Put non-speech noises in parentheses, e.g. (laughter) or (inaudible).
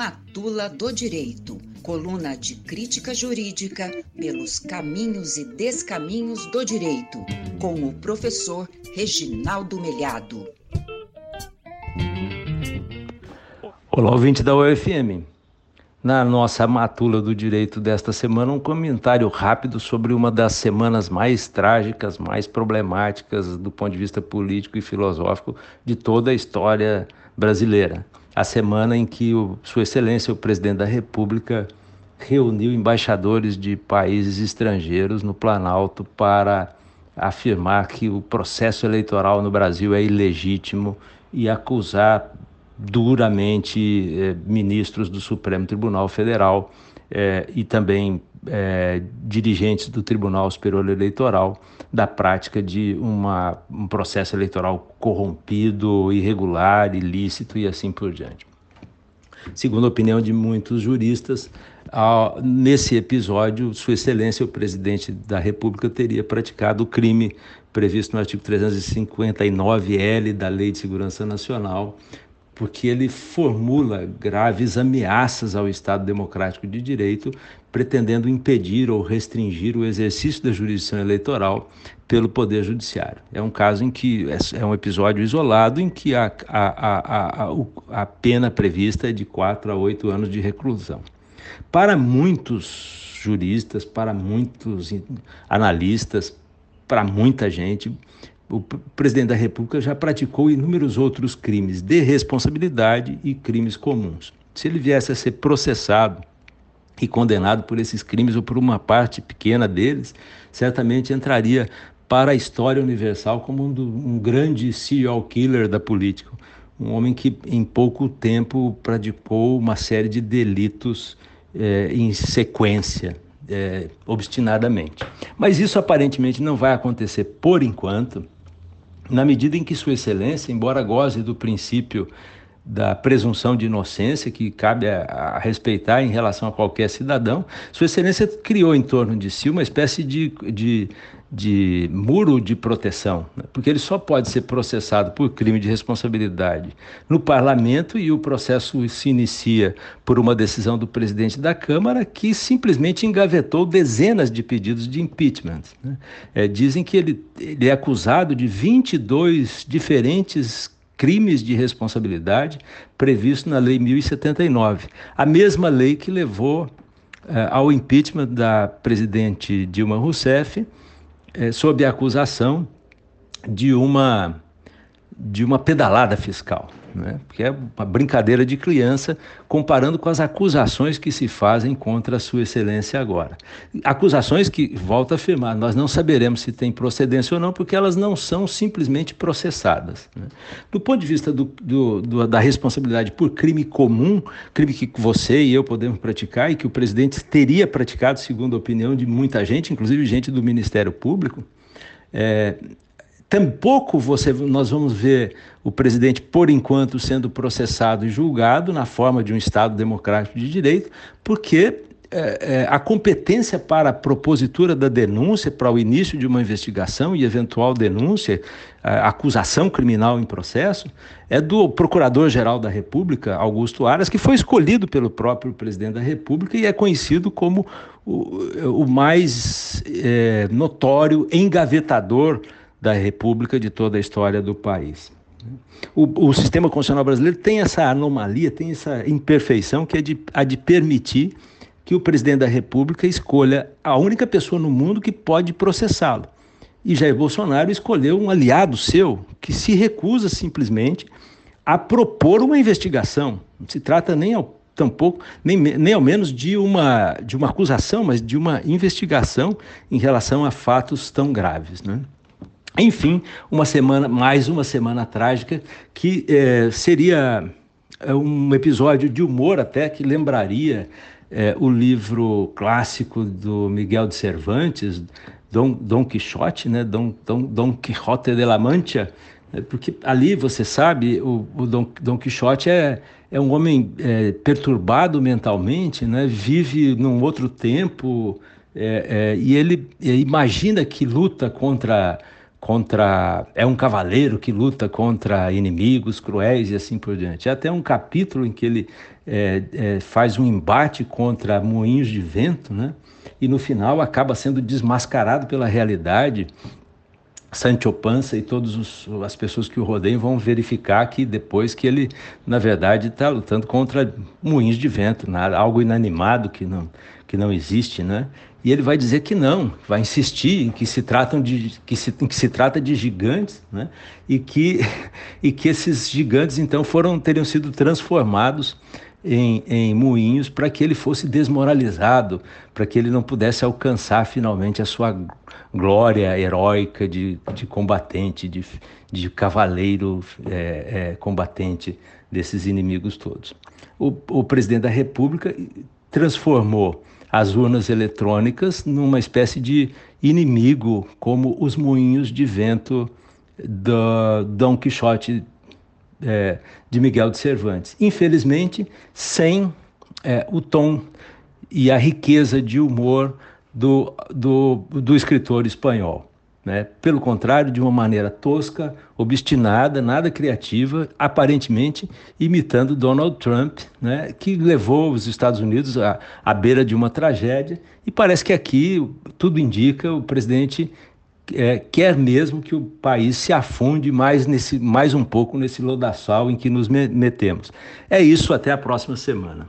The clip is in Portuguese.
Matula do Direito, coluna de crítica jurídica pelos caminhos e descaminhos do direito, com o professor Reginaldo Melhado. Olá, ouvinte da UFM. Na nossa matula do direito desta semana, um comentário rápido sobre uma das semanas mais trágicas, mais problemáticas do ponto de vista político e filosófico de toda a história brasileira a semana em que o, Sua Excelência, o presidente da República, reuniu embaixadores de países estrangeiros no Planalto para afirmar que o processo eleitoral no Brasil é ilegítimo e acusar duramente eh, ministros do Supremo Tribunal Federal eh, e também eh, dirigentes do Tribunal Superior Eleitoral da prática de uma, um processo eleitoral corrompido, irregular, ilícito e assim por diante. Segundo a opinião de muitos juristas, nesse episódio, Sua Excelência, o presidente da República, teria praticado o crime previsto no artigo 359-L da Lei de Segurança Nacional, porque ele formula graves ameaças ao Estado Democrático de Direito, pretendendo impedir ou restringir o exercício da jurisdição eleitoral pelo Poder Judiciário. É um caso em que é um episódio isolado em que a, a, a, a, a pena prevista é de quatro a oito anos de reclusão. Para muitos juristas, para muitos analistas, para muita gente, o presidente da República já praticou inúmeros outros crimes de responsabilidade e crimes comuns. Se ele viesse a ser processado e condenado por esses crimes ou por uma parte pequena deles, certamente entraria para a história universal como um, do, um grande serial killer da política, um homem que em pouco tempo praticou uma série de delitos eh, em sequência, eh, obstinadamente. Mas isso aparentemente não vai acontecer por enquanto na medida em que Sua Excelência, embora goze do princípio da presunção de inocência que cabe a, a, respeitar em relação a qualquer cidadão, Sua Excelência criou em torno de si uma espécie de, de, de muro de proteção, né? porque ele só pode ser processado por crime de responsabilidade no parlamento e o processo se inicia por uma decisão do presidente da Câmara que simplesmente engavetou dezenas de pedidos de impeachment. Né? É, dizem que ele, ele é acusado de 22 diferentes crimes de responsabilidade previsto na Lei 1079, a mesma lei que levou é, ao impeachment da presidente Dilma Rousseff é, sob a acusação de uma, de uma pedalada fiscal né? que é uma brincadeira de criança, comparando com as acusações que se fazem contra a Sua Excelência agora. Acusações que, volto a afirmar, nós não saberemos se tem procedência ou não, porque elas não são simplesmente processadas. Né? Do ponto de vista do, do, do, da responsabilidade por crime comum, crime que você e eu podemos praticar e que o presidente teria praticado, segundo a opinião de muita gente, inclusive gente do Ministério Público, é, Tampouco você, nós vamos ver o presidente, por enquanto, sendo processado e julgado na forma de um Estado democrático de direito, porque é, é, a competência para a propositura da denúncia, para o início de uma investigação e eventual denúncia, acusação criminal em processo, é do Procurador-Geral da República, Augusto Aras, que foi escolhido pelo próprio presidente da República e é conhecido como o, o mais é, notório engavetador da República, de toda a história do país. O, o, sistema constitucional brasileiro tem essa anomalia, tem essa imperfeição que é de, a de permitir que o presidente da República escolha a única pessoa no mundo que pode processá-lo. E Jair Bolsonaro escolheu um aliado seu que se recusa simplesmente a propor uma investigação. Não se trata nem ao tampouco, nem, nem ao menos de uma, de uma acusação, mas de uma investigação em relação a fatos tão graves. Né? Enfim, uma semana, mais uma semana trágica, que é, seria é, um episódio de humor até que lembraria é, o livro clássico do Miguel de Cervantes, Dom, Dom Quixote, né? Dom, Dom, Dom Quixote de la Mancha, né? porque ali, você sabe, o, o Dom, Dom Quixote é, é um homem é, perturbado mentalmente, né? vive num outro tempo, é, e ele imagina que luta contra contra é um cavaleiro que luta contra inimigos cruéis e assim por diante. É até um capítulo em que ele é, é, faz um embate contra moinhos de vento, né? E no final acaba sendo desmascarado pela realidade. Sancho Panza e todas as pessoas que o rodeiam vão verificar que depois que ele, na verdade, está lutando contra moinhos de vento, nada, algo inanimado que não, que não existe, né? E ele vai dizer que não, vai insistir em que se tratam de que se, que se trata de gigantes, né? E que (laughs) e que esses gigantes então foram teriam sido transformados em, em moinhos para que ele fosse desmoralizado, para que ele não pudesse alcançar finalmente a sua glória heróica de, de combatente, de, de cavaleiro é, é, combatente desses inimigos todos. O, o presidente da República transformou as urnas eletrônicas numa espécie de inimigo, como os moinhos de vento do Dom Quixote é, de Miguel de Cervantes. Infelizmente, sem é, o tom e a riqueza de humor do, do, do escritor espanhol. Né? Pelo contrário, de uma maneira tosca, obstinada, nada criativa, aparentemente imitando Donald Trump, né? que levou os Estados Unidos à, à beira de uma tragédia. E parece que aqui tudo indica o presidente é, quer mesmo que o país se afunde mais, nesse, mais um pouco nesse lodaçal em que nos metemos. É isso, até a próxima semana.